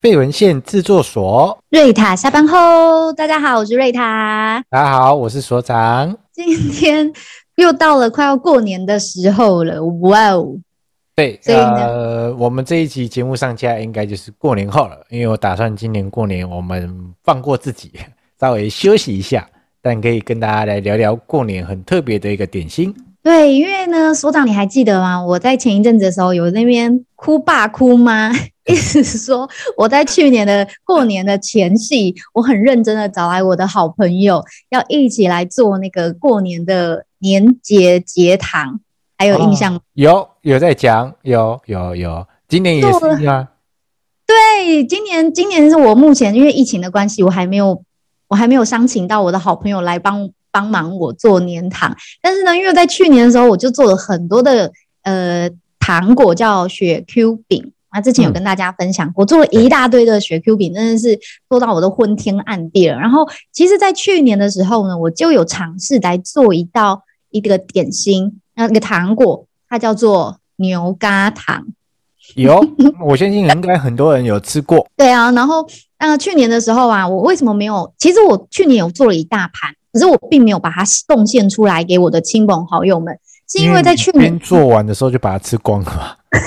废文献制作所。瑞塔下班后，大家好，我是瑞塔。大家好，我是所长。今天又到了快要过年的时候了，哇哦！对，呃，我们这一期节目上架应该就是过年后了，因为我打算今年过年我们放过自己，稍微休息一下，但可以跟大家来聊聊过年很特别的一个点心。对，因为呢，所长你还记得吗？我在前一阵子的时候有那边哭爸哭妈，意思是说我在去年的过年的前夕，我很认真的找来我的好朋友，要一起来做那个过年的年节节堂，还有印象有有在讲，有有有，今年也是吗？对，今年今年是我目前因为疫情的关系，我还没有我还没有商请到我的好朋友来帮。帮忙我做年糖，但是呢，因为在去年的时候，我就做了很多的呃糖果，叫雪 Q 饼。那，之前有跟大家分享过，我做了一大堆的雪 Q 饼，真的是做到我都昏天暗地了。然后，其实，在去年的时候呢，我就有尝试来做一道一个点心，那个糖果，它叫做牛轧糖。有，我相信应该很多人有吃过。对啊，然后呃，去年的时候啊，我为什么没有？其实我去年有做了一大盘。可是我并没有把它贡献出来给我的亲朋好友们，是因为在去年做完的时候就把它吃光了吗？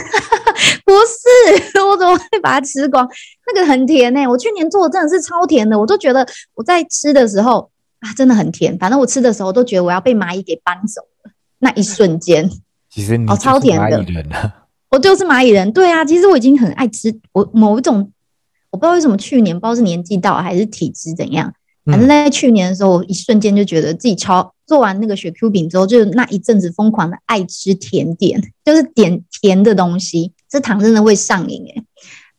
不是，我怎么会把它吃光？那个很甜呢、欸，我去年做的真的是超甜的，我都觉得我在吃的时候啊，真的很甜。反正我吃的时候都觉得我要被蚂蚁给搬走了，那一瞬间，其实你哦超甜的，我就是蚂蚁人。对啊，其实我已经很爱吃，我某一种我不知道为什么去年不知道是年纪到还是体质怎样。反正在去年的时候，我一瞬间就觉得自己超做完那个雪 Q 饼之后，就是那一阵子疯狂的爱吃甜点，就是点甜的东西，这糖真的会上瘾诶。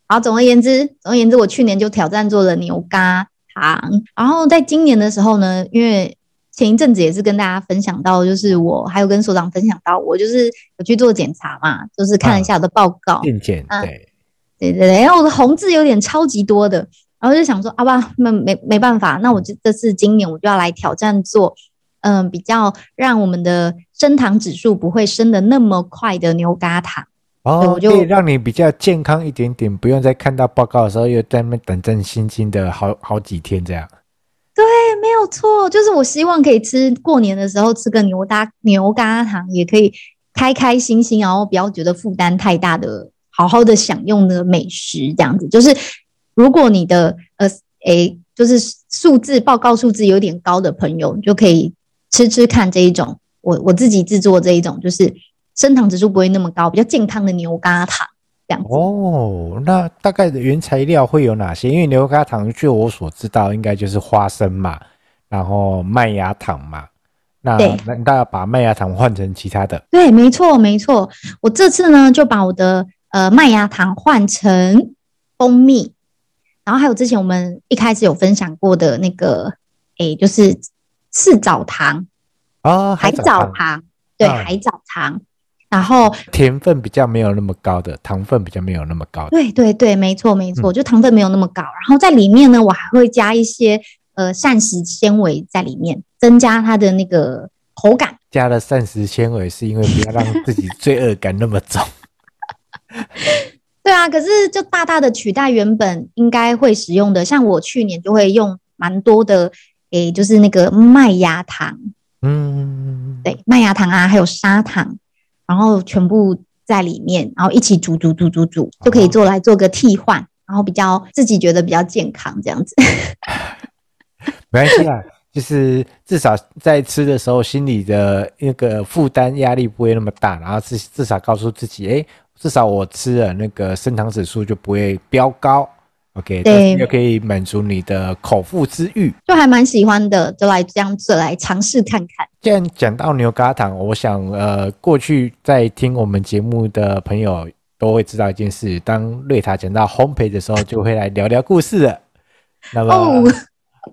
好，总而言之，总而言之，我去年就挑战做了牛轧糖。然后在今年的时候呢，因为前一阵子也是跟大家分享到，就是我还有跟所长分享到，我就是有去做检查嘛，就是看了一下我的报告，健检，对，对对对，然后我的红字有点超级多的。然后就想说，啊吧，那没没办法，那我就这次今年我就要来挑战做，嗯、呃，比较让我们的升糖指数不会升得那么快的牛轧糖。哦，我就可以让你比较健康一点点，不用再看到报告的时候又在那边胆战心惊的好好几天这样。对，没有错，就是我希望可以吃过年的时候吃个牛轧牛轧糖，也可以开开心心，然后不要觉得负担太大的，好好的享用的美食这样子，就是。如果你的呃诶、欸，就是数字报告数字有点高的朋友，你就可以吃吃看这一种，我我自己制作这一种，就是升糖指数不会那么高，比较健康的牛轧糖这样子。哦，那大概的原材料会有哪些？因为牛轧糖据我所知道，应该就是花生嘛，然后麦芽糖嘛。那那大家把麦芽糖换成其他的？对，没错没错。我这次呢就把我的呃麦芽糖换成蜂蜜。然后还有之前我们一开始有分享过的那个，诶，就是赤藻糖啊，海藻糖，对，海藻糖。然后甜分比较没有那么高的，糖分比较没有那么高的。对对对，没错没错，就糖分没有那么高。然后在里面呢，我还会加一些呃膳食纤维在里面，增加它的那个口感。加了膳食纤维是因为不要让自己罪恶感那么重。对啊，可是就大大的取代原本应该会使用的，像我去年就会用蛮多的，诶，就是那个麦芽糖，嗯，对，麦芽糖啊，还有砂糖，然后全部在里面，然后一起煮煮煮煮煮，就可以做来做个替换，然后比较自己觉得比较健康这样子。没关系啦，就是至少在吃的时候，心里的那个负担压力不会那么大，然后至至少告诉自己，诶。至少我吃了那个升糖指数就不会飙高，OK，对，又可以满足你的口腹之欲，就还蛮喜欢的，就来这样子来尝试看看。既然讲到牛轧糖，我想呃，过去在听我们节目的朋友都会知道一件事，当瑞塔讲到烘焙的时候，就会来聊聊故事了。那么。Oh.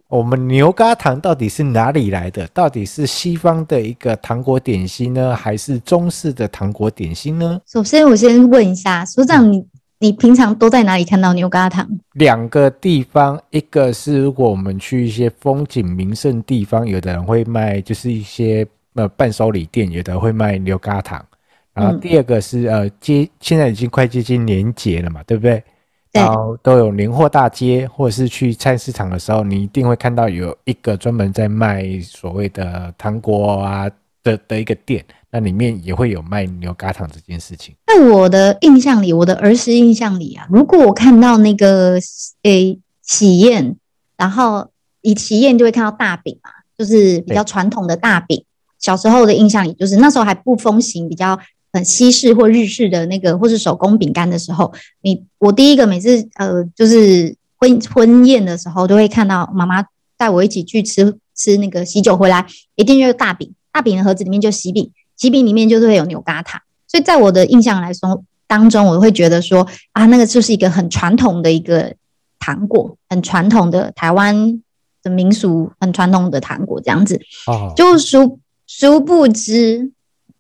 我们牛轧糖到底是哪里来的？到底是西方的一个糖果点心呢，还是中式的糖果点心呢？首先，我先问一下所长，你你平常都在哪里看到牛轧糖？两个地方，一个是如果我们去一些风景名胜地方，有的人会卖，就是一些呃伴手礼店，有的会卖牛轧糖。然后第二个是呃接，现在已经快接近年节了嘛，对不对？然后都有年货大街，或者是去菜市场的时候，你一定会看到有一个专门在卖所谓的糖果啊的的一个店，那里面也会有卖牛轧糖这件事情。在我的印象里，我的儿时印象里啊，如果我看到那个诶喜宴，然后以喜宴就会看到大饼嘛，就是比较传统的大饼。小时候的印象里，就是那时候还不风行比较。很西式或日式的那个，或是手工饼干的时候，你我第一个每次呃，就是婚婚宴的时候，都会看到妈妈带我一起去吃吃那个喜酒回来，一定就是大饼，大饼的盒子里面就喜饼，喜饼里面就是会有牛轧糖，所以在我的印象来说当中，我会觉得说啊，那个就是一个很传统的一个糖果，很传统的台湾的民俗，很传统的糖果这样子，哦，就殊殊不知。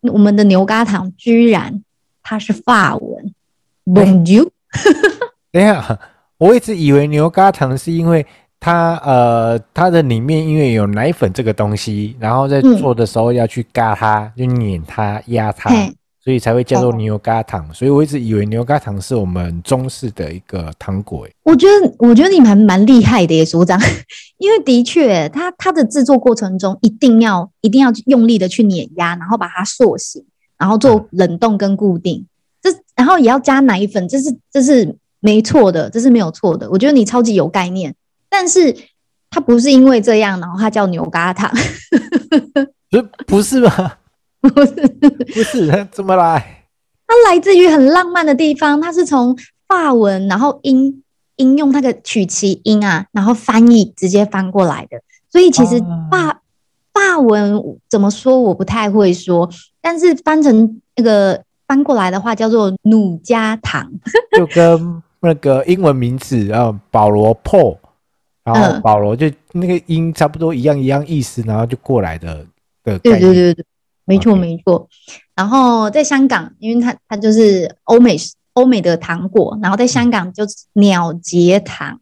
我们的牛轧糖居然它是法文，Bonjour。等一下，我一直以为牛轧糖是因为它呃它的里面因为有奶粉这个东西，然后在做的时候要去嘎它，就碾它压它。所以才会叫做牛轧糖，所以我一直以为牛轧糖是我们中式的一个糖果。我觉得，我觉得你们还蛮厉害的耶，所长，因为的确，它它的制作过程中一定要一定要用力的去碾压，然后把它塑形，然后做冷冻跟固定，嗯、这然后也要加奶粉，这是这是没错的，这是没有错的。我觉得你超级有概念，但是它不是因为这样，然后它叫牛轧糖，不 不是吧？不是不是，怎么来？它来自于很浪漫的地方，它是从法文，然后音音用那个取其音啊，然后翻译直接翻过来的。所以其实法、啊、法文怎么说我不太会说，但是翻成那个翻过来的话叫做努加糖，就跟那个英文名字啊，保罗 Paul，然后保罗就那个音差不多一样一样意思，然后就过来的的概念。对对对对。没错，没错。然后在香港，因为它它就是欧美欧美的糖果，然后在香港就是鸟结糖，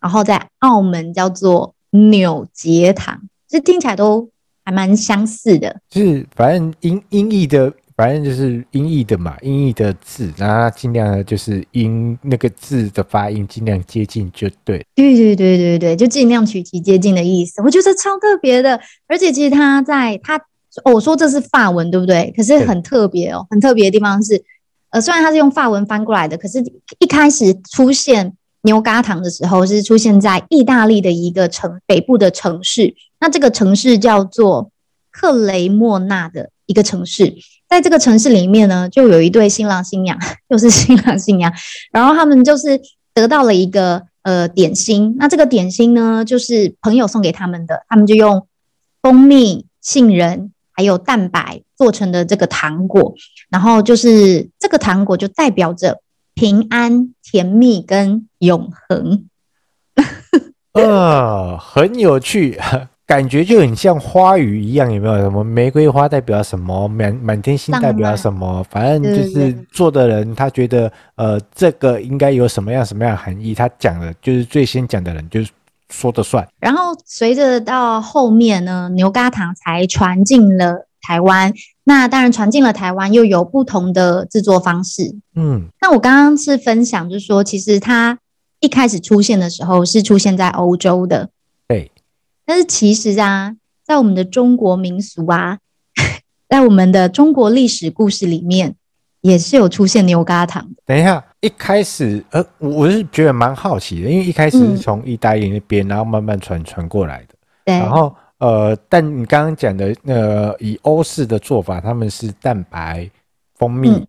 然后在澳门叫做纽结糖，这听起来都还蛮相似的。就是反正音音译的，反正就是音译的嘛，音译的字，然后尽量的就是音那个字的发音尽量接近就对。对对对对对，就尽量取其接近的意思。我觉得超特别的，而且其实它在它。哦，我说这是法文，对不对？可是很特别哦，很特别的地方是，呃，虽然它是用法文翻过来的，可是一开始出现牛轧糖的时候，是出现在意大利的一个城北部的城市。那这个城市叫做克雷莫纳的一个城市，在这个城市里面呢，就有一对新郎新娘，就是新郎新娘，然后他们就是得到了一个呃点心。那这个点心呢，就是朋友送给他们的，他们就用蜂蜜、杏仁。还有蛋白做成的这个糖果，然后就是这个糖果就代表着平安、甜蜜跟永恒。呃，很有趣，感觉就很像花语一样，有没有？什么玫瑰花代表什么？满满天星代表什么？反正就是做的人他觉得，呃，这个应该有什么样什么样的含义，他讲的就是最先讲的人就是。说的算，然后随着到后面呢，牛轧糖才传进了台湾。那当然传进了台湾，又有不同的制作方式。嗯，那我刚刚是分享，就是说，其实它一开始出现的时候是出现在欧洲的。对，但是其实啊，在我们的中国民俗啊，在我们的中国历史故事里面。也是有出现牛轧糖。等一下，一开始，呃，我是觉得蛮好奇的，因为一开始是从意大利那边，然后慢慢传传过来的。对。然后，呃，但你刚刚讲的，呃，以欧式的做法，他们是蛋白、蜂蜜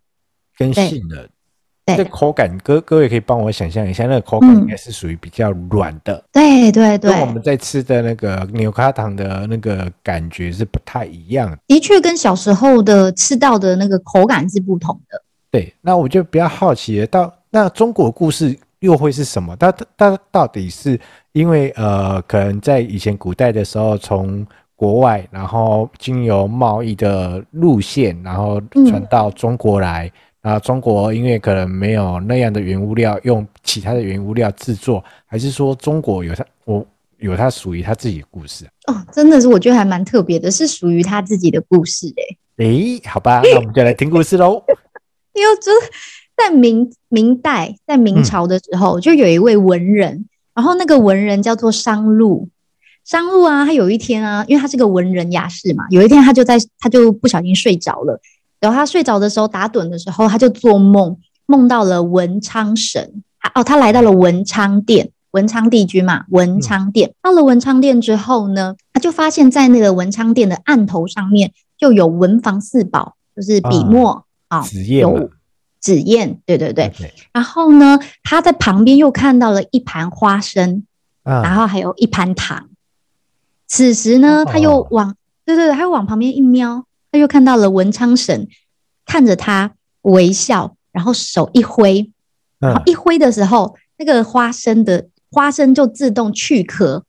跟杏仁。这口感，各各位可以帮我想象一下，那个口感应该是属于比较软的。对对对。跟我们在吃的那个牛轧糖的那个感觉是不太一样的。的确，跟小时候的吃到的那个口感是不同的。对，那我就比较好奇了，到那中国故事又会是什么？它它到底是因为呃，可能在以前古代的时候，从国外然后经由贸易的路线，然后传到中国来。嗯啊，中国因为可能没有那样的原物料，用其他的原物料制作，还是说中国有它，我有它属于它自己的故事？哦，真的是我觉得还蛮特别的，是属于它自己的故事诶。诶，好吧，那我们就来听故事喽。因为真在明明代，在明朝的时候，嗯、就有一位文人，然后那个文人叫做商陆。商陆啊，他有一天啊，因为他是个文人雅士嘛，有一天他就在他就不小心睡着了，然后他睡着的时候打盹的时候，他就做梦，梦到了文昌神。哦，他来到了文昌殿，文昌帝君嘛，文昌殿。嗯、到了文昌殿之后呢，他就发现，在那个文昌殿的案头上面就有文房四宝，就是笔墨啊，哦、有纸燕，对对对。Okay. 然后呢，他在旁边又看到了一盘花生，啊、然后还有一盘糖。此时呢，他又往、哦、对对对，他又往旁边一瞄，他又看到了文昌神看着他微笑，然后手一挥。然后一挥的时候，那个花生的花生就自动去壳，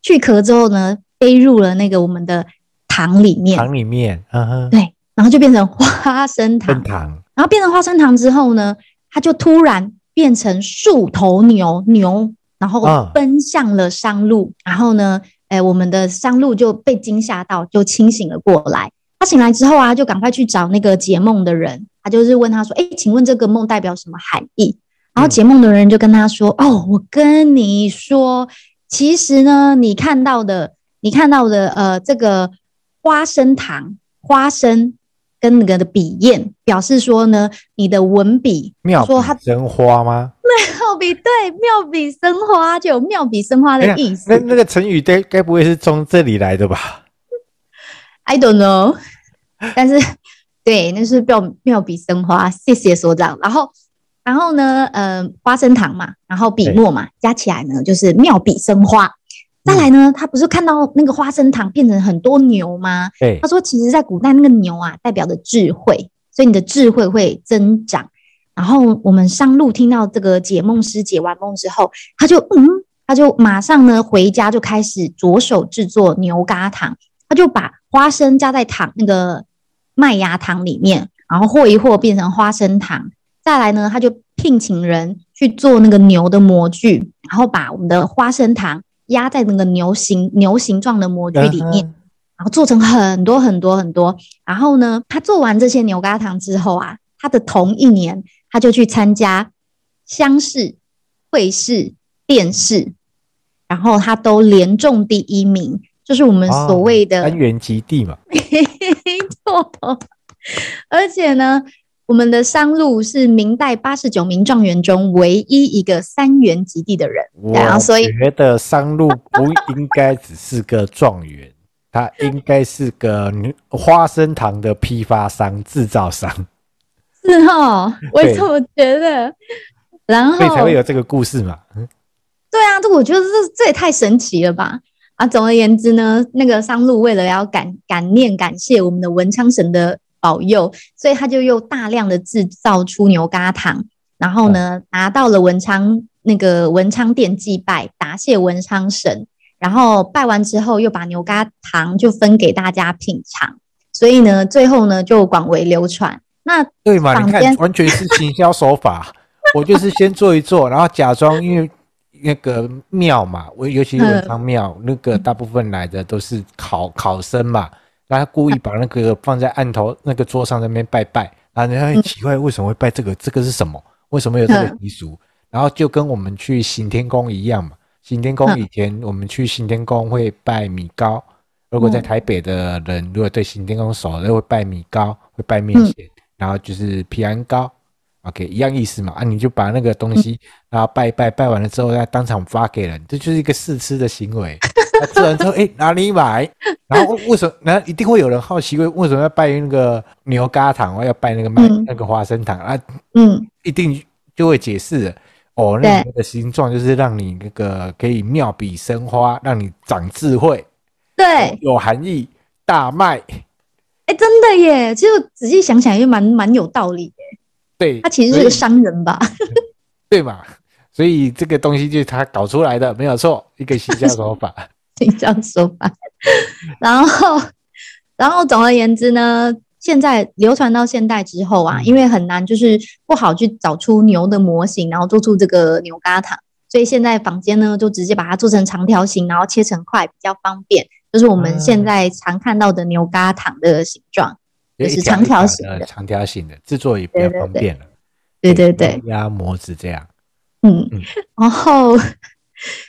去壳之后呢，飞入了那个我们的糖里面。糖里面，嗯哼，对，然后就变成花生糖。糖然后变成花生糖之后呢，它就突然变成数头牛牛，然后奔向了商禄。嗯、然后呢，哎，我们的商路就被惊吓到，就清醒了过来。他醒来之后啊，就赶快去找那个解梦的人，他就是问他说：“哎，请问这个梦代表什么含义？”然后解梦的人就跟他说：“哦，我跟你说，其实呢，你看到的，你看到的，呃，这个花生糖、花生跟那个的笔砚，表示说呢，你的文笔妙笔生花吗？妙笔对，妙笔生花就有妙笔生花的意思。那那个成语该该不会是从这里来的吧？I don't know，但是对，那是妙妙笔生花。谢谢所长。然后。”然后呢，呃，花生糖嘛，然后笔墨嘛，加起来呢就是妙笔生花。再来呢，他不是看到那个花生糖变成很多牛吗？对，他说，其实，在古代那个牛啊，代表的智慧，所以你的智慧会增长。然后我们上路听到这个解梦师解完梦之后，他就嗯，他就马上呢回家就开始着手制作牛轧糖。他就把花生加在糖那个麦芽糖里面，然后和一和变成花生糖。再来呢，他就聘请人去做那个牛的模具，然后把我们的花生糖压在那个牛形牛形状的模具里面，然后做成很多很多很多。然后呢，他做完这些牛轧糖之后啊，他的同一年他就去参加乡试、会试、殿试，然后他都连中第一名，就是我们所谓的三元及第嘛。没错，而且呢。我们的商路是明代八十九名状元中唯一一个三元及第的人，然后所以觉得商路不应该只是个状元，他应该是个花生糖的批发商、制造商。是哦，我也这么觉得。然后，所以才会有这个故事嘛。对啊，这我觉得这这也太神奇了吧！啊，总而言之呢，那个商路为了要感感念、感谢我们的文昌神的。保佑，所以他就又大量的制造出牛轧糖，然后呢，拿到了文昌那个文昌殿祭拜，答谢文昌神，然后拜完之后又把牛轧糖就分给大家品尝，所以呢，最后呢就广为流传。那对嘛？你看，完全是行销手法。我就是先做一做，然后假装因为那个庙嘛，我尤其是文昌庙，那个大部分来的都是考考生嘛。然后他故意把那个放在案头那个桌上那边拜拜，然后人家很奇怪为什么会拜这个？这个是什么？为什么有这个习俗？然后就跟我们去行天宫一样嘛。行天宫以前我们去行天宫会拜米糕，如果在台北的人如果对行天宫熟，都会拜米糕，会拜面线，然后就是平安糕。OK，一样意思嘛。啊，你就把那个东西，然后拜一拜，拜完了之后要当场发给人，这就是一个试吃的行为。吃完之后，哎，哪里买？然后为什么？那一定会有人好奇，为为什么要拜那个牛轧糖，要拜那个麦、嗯、那个花生糖啊？嗯，一定就会解释了。哦，那个形状就是让你那个可以妙笔生花，让你长智慧。对，有含义。大卖。哎，真的耶！其实仔细想想，也蛮蛮有道理的。对，他其实是个商人吧？对嘛？所以这个东西就是他搞出来的，没有错，一个行销手法。行销手法。然后，然后总而言之呢，现在流传到现代之后啊，嗯、因为很难，就是不好去找出牛的模型，然后做出这个牛轧糖，所以现在坊间呢就直接把它做成长条形，然后切成块，比较方便。就是我们现在常看到的牛轧糖的形状，嗯、就是长条形的，长条形的制作也比较方便了。对对对，压模子这样。嗯，嗯。然后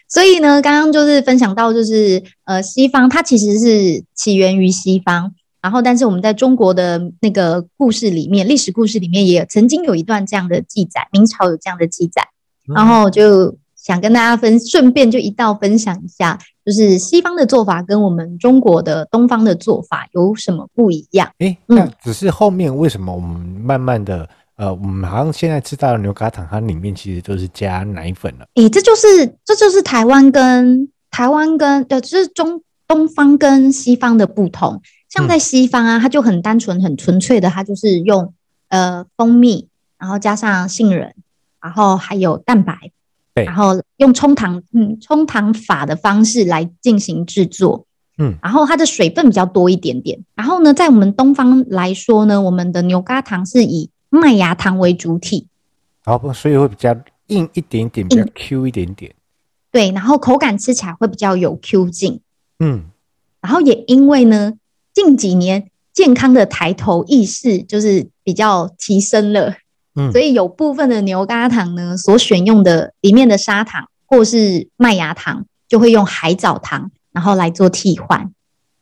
所以呢，刚刚就是分享到，就是呃，西方它其实是起源于西方，然后但是我们在中国的那个故事里面，历史故事里面也曾经有一段这样的记载，明朝有这样的记载，然后就想跟大家分，顺便就一道分享一下，就是西方的做法跟我们中国的东方的做法有什么不一样？诶，那只是后面为什么我们慢慢的。呃，我们好像现在吃到的牛轧糖，它里面其实都是加奶粉了。诶，这就是这就是台湾跟台湾跟呃，就是中东方跟西方的不同。像在西方啊，它就很单纯、很纯粹的，它就是用呃蜂蜜，然后加上杏仁，然后还有蛋白，对，然后用冲糖嗯冲糖法的方式来进行制作，嗯，然后它的水分比较多一点点。然后呢，在我们东方来说呢，我们的牛轧糖是以麦芽糖为主体，好不，所以会比较硬一点点，比较 Q 一点点。对，然后口感吃起来会比较有 Q 劲。嗯，然后也因为呢，近几年健康的抬头意识就是比较提升了，嗯，所以有部分的牛轧糖呢，所选用的里面的砂糖或是麦芽糖，就会用海藻糖，然后来做替换。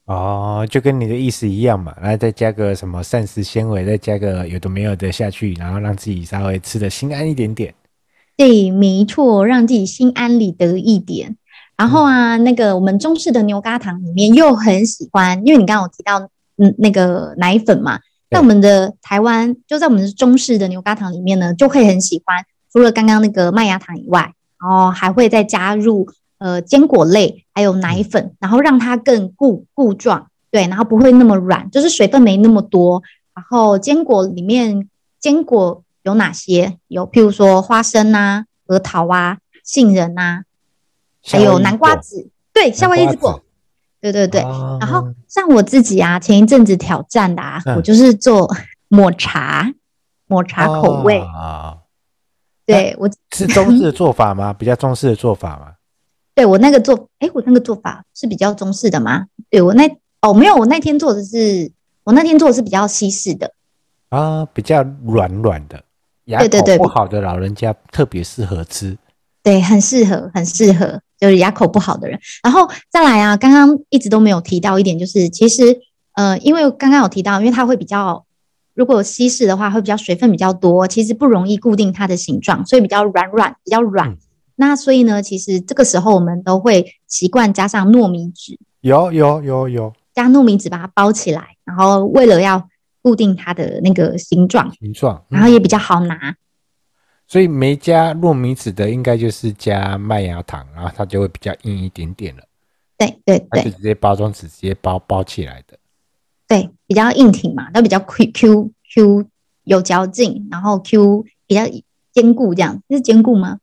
哦，就跟你的意思一样嘛，然后再加个什么膳食纤维，再加个有的没有的下去，然后让自己稍微吃得心安一点点。对，没错，让自己心安理得一点。然后啊，嗯、那个我们中式的牛轧糖里面又很喜欢，因为你刚刚有提到嗯那个奶粉嘛，在我们的台湾就在我们的中式的牛轧糖里面呢，就会很喜欢，除了刚刚那个麦芽糖以外，然后还会再加入。呃，坚果类还有奶粉，然后让它更固固状，对，然后不会那么软，就是水分没那么多。然后坚果里面，坚果有哪些？有譬如说花生啊、核桃啊、杏仁啊，还有南瓜子，对，夏威夷果，对对对。啊、然后像我自己啊，前一阵子挑战的啊，嗯、我就是做抹茶，抹茶口味。啊、对我是中式的做法吗？比较中式的做法吗？对我那个做，哎，我那个做法是比较中式的吗？对我那哦，没有，我那天做的是，我那天做的是比较西式的啊，比较软软的，牙口不好的老人家特别适合吃，对，对，很适合，很适合，就是牙口不好的人。然后再来啊，刚刚一直都没有提到一点，就是其实呃，因为刚刚有提到，因为它会比较，如果稀释的话会比较水分比较多，其实不容易固定它的形状，所以比较软软，比较软。嗯那所以呢，其实这个时候我们都会习惯加上糯米纸，有有有有，加糯米纸把它包起来，然后为了要固定它的那个形状，形状，然后也比较好拿。嗯、所以没加糯米纸的，应该就是加麦芽糖，然后它就会比较硬一点点了。对对对，就直接包装纸直接包包起来的。对，比较硬挺嘛，它比较 Q Q Q 有嚼劲，然后 Q 比较坚固，这样这是坚固吗？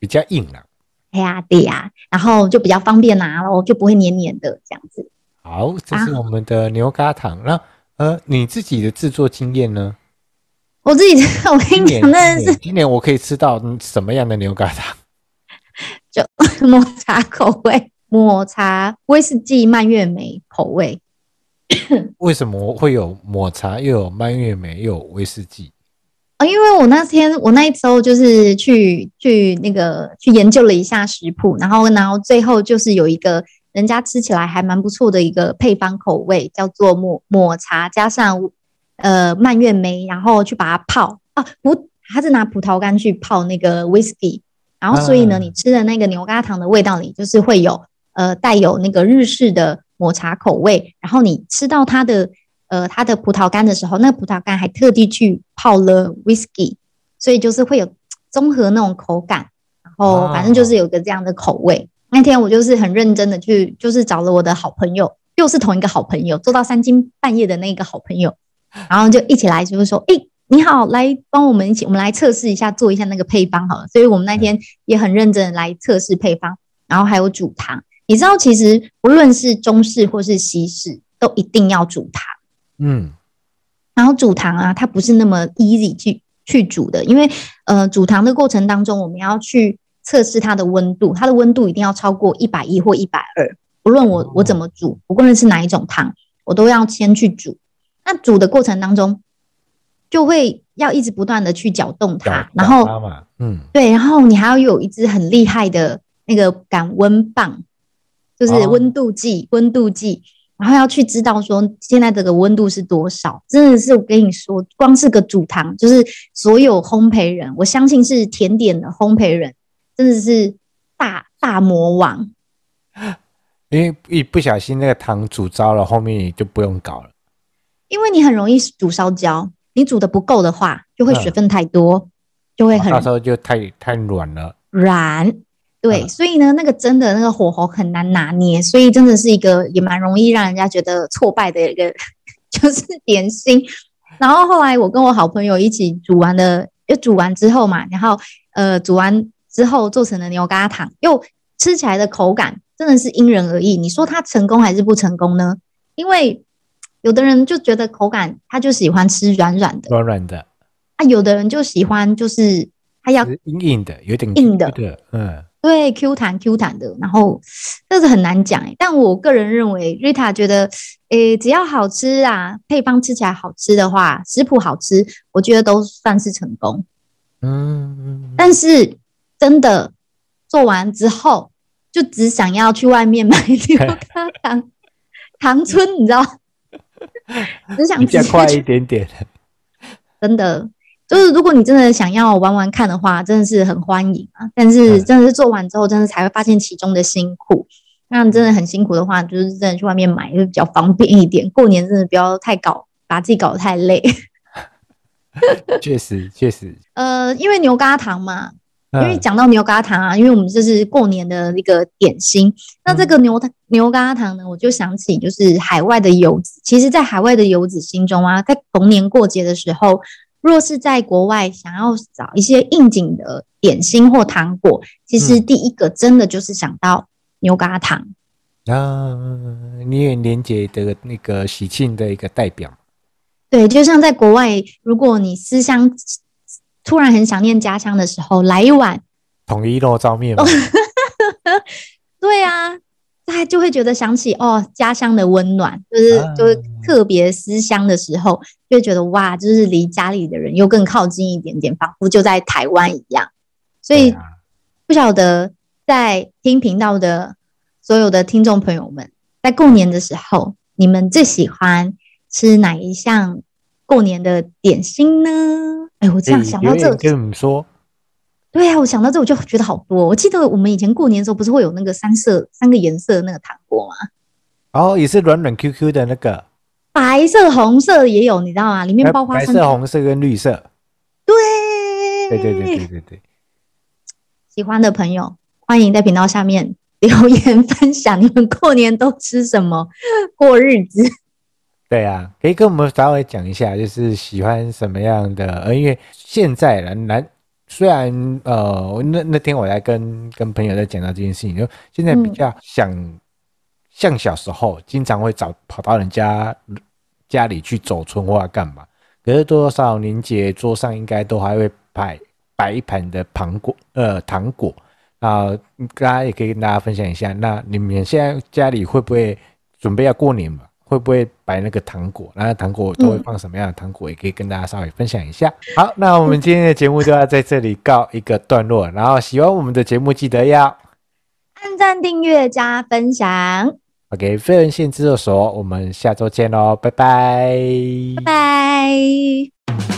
比较硬了，哎呀，对呀，然后就比较方便拿喽，就不会黏黏的这样子。好，这是我们的牛轧糖。那呃，你自己的制作经验呢？我自己，我跟你讲，那是今年我可以吃到什么样的牛轧糖？就 抹茶口味，抹茶威士忌蔓越莓口味。为什么会有抹茶，又有蔓越莓，又有威士忌？啊，因为我那天我那一周就是去去那个去研究了一下食谱，然后然后最后就是有一个人家吃起来还蛮不错的一个配方口味，叫做抹抹茶加上呃蔓越莓，然后去把它泡。啊，葡他是拿葡萄干去泡那个 whisky，然后所以呢，你吃的那个牛轧糖的味道里就是会有呃带有那个日式的抹茶口味，然后你吃到它的。呃，它的葡萄干的时候，那个葡萄干还特地去泡了 whisky，所以就是会有综合那种口感，然后反正就是有个这样的口味。那天我就是很认真的去，就是找了我的好朋友，又是同一个好朋友，做到三更半夜的那个好朋友，然后就一起来，就是说，哎，你好，来帮我们一起，我们来测试一下，做一下那个配方好了。所以我们那天也很认真的来测试配方，然后还有煮糖。你知道，其实不论是中式或是西式，都一定要煮糖。嗯，然后煮糖啊，它不是那么 easy 去去煮的，因为呃，煮糖的过程当中，我们要去测试它的温度，它的温度一定要超过一百一或一百二。不论我我怎么煮，不论是哪一种糖，我都要先去煮。那煮的过程当中，就会要一直不断的去搅动它，搅然后嘛，嗯，对，然后你还要有一支很厉害的那个感温棒，就是温度计，温、哦、度计，然后要去知道说现在这个温度是多少。真的是我跟你说，光是个煮糖，就是所有烘焙人，我相信是甜点的烘焙人，真的是大大魔王。因为一不小心那个糖煮糟了，后面你就不用搞了。因为你很容易煮烧焦，你煮的不够的话，就会水分太多，嗯、就会很到时候就太太软了。软，对，嗯、所以呢，那个真的那个火候很难拿捏，所以真的是一个也蛮容易让人家觉得挫败的一个 就是点心。然后后来我跟我好朋友一起煮完了，又煮完之后嘛，然后呃煮完之后做成了牛轧糖，又吃起来的口感真的是因人而异。你说它成功还是不成功呢？因为有的人就觉得口感，他就喜欢吃软软的，软软的啊。有的人就喜欢就是他要硬硬的，有点硬的，嗯，对，Q 弹 Q 弹的。然后这是很难讲哎，但我个人认为，Rita 觉得，诶，只要好吃啊，配方吃起来好吃的话，食谱好吃，我觉得都算是成功。嗯，但是真的做完之后，就只想要去外面买 牛轧糖，糖村，你知道？只想直接快一点点，真的就是如果你真的想要玩玩看的话，真的是很欢迎啊。但是真的是做完之后，真的才会发现其中的辛苦。那真的很辛苦的话，就是真的去外面买会比较方便一点。过年真的不要太搞，把自己搞得太累。确实，确实。呃，因为牛轧糖嘛。因为讲到牛轧糖啊，因为我们这是过年的一个点心。那这个牛牛轧糖呢，我就想起就是海外的游子。其实，在海外的游子心中啊，在逢年过节的时候，若是在国外想要找一些应景的点心或糖果，其实第一个真的就是想到牛轧糖。啊，你也年节的那个喜庆的一个代表。对，就像在国外，如果你思乡。突然很想念家乡的时候，来一碗统一肉燥面。对啊，他就会觉得想起哦，家乡的温暖，就是、啊、就是特别思乡的时候，就会觉得哇，就是离家里的人又更靠近一点点，仿佛就在台湾一样。所以、啊、不晓得在听频道的所有的听众朋友们，在过年的时候，你们最喜欢吃哪一项过年的点心呢？哎，我这样想到这，跟你们说，对呀、啊，我想到这我就觉得好多。我记得我们以前过年的时候，不是会有那个三色三个颜色的那个糖果吗？哦，也是软软 Q Q 的那个，白色、红色也有，你知道吗？里面包花生。白色、红色跟绿色。对，对对对对对对。喜欢的朋友，欢迎在频道下面留言分享你们过年都吃什么过日子。对啊，可以跟我们稍微讲一下，就是喜欢什么样的？呃，因为现在人男虽然呃，那那天我在跟跟朋友在讲到这件事情，就现在比较想、嗯、像小时候，经常会找跑到人家家里去走春或者干嘛。可是多少年节桌上应该都还会摆摆一盘的糖果，呃，糖果啊，大家也可以跟大家分享一下。那你们现在家里会不会准备要过年嘛？会不会摆那个糖果？那糖果都会放什么样的糖果？也可以跟大家稍微分享一下。好，那我们今天的节目就要在这里告一个段落。然后喜欢我们的节目，记得要按赞、订阅、加分享。OK，非人性制作所，我们下周见喽，拜拜，拜拜。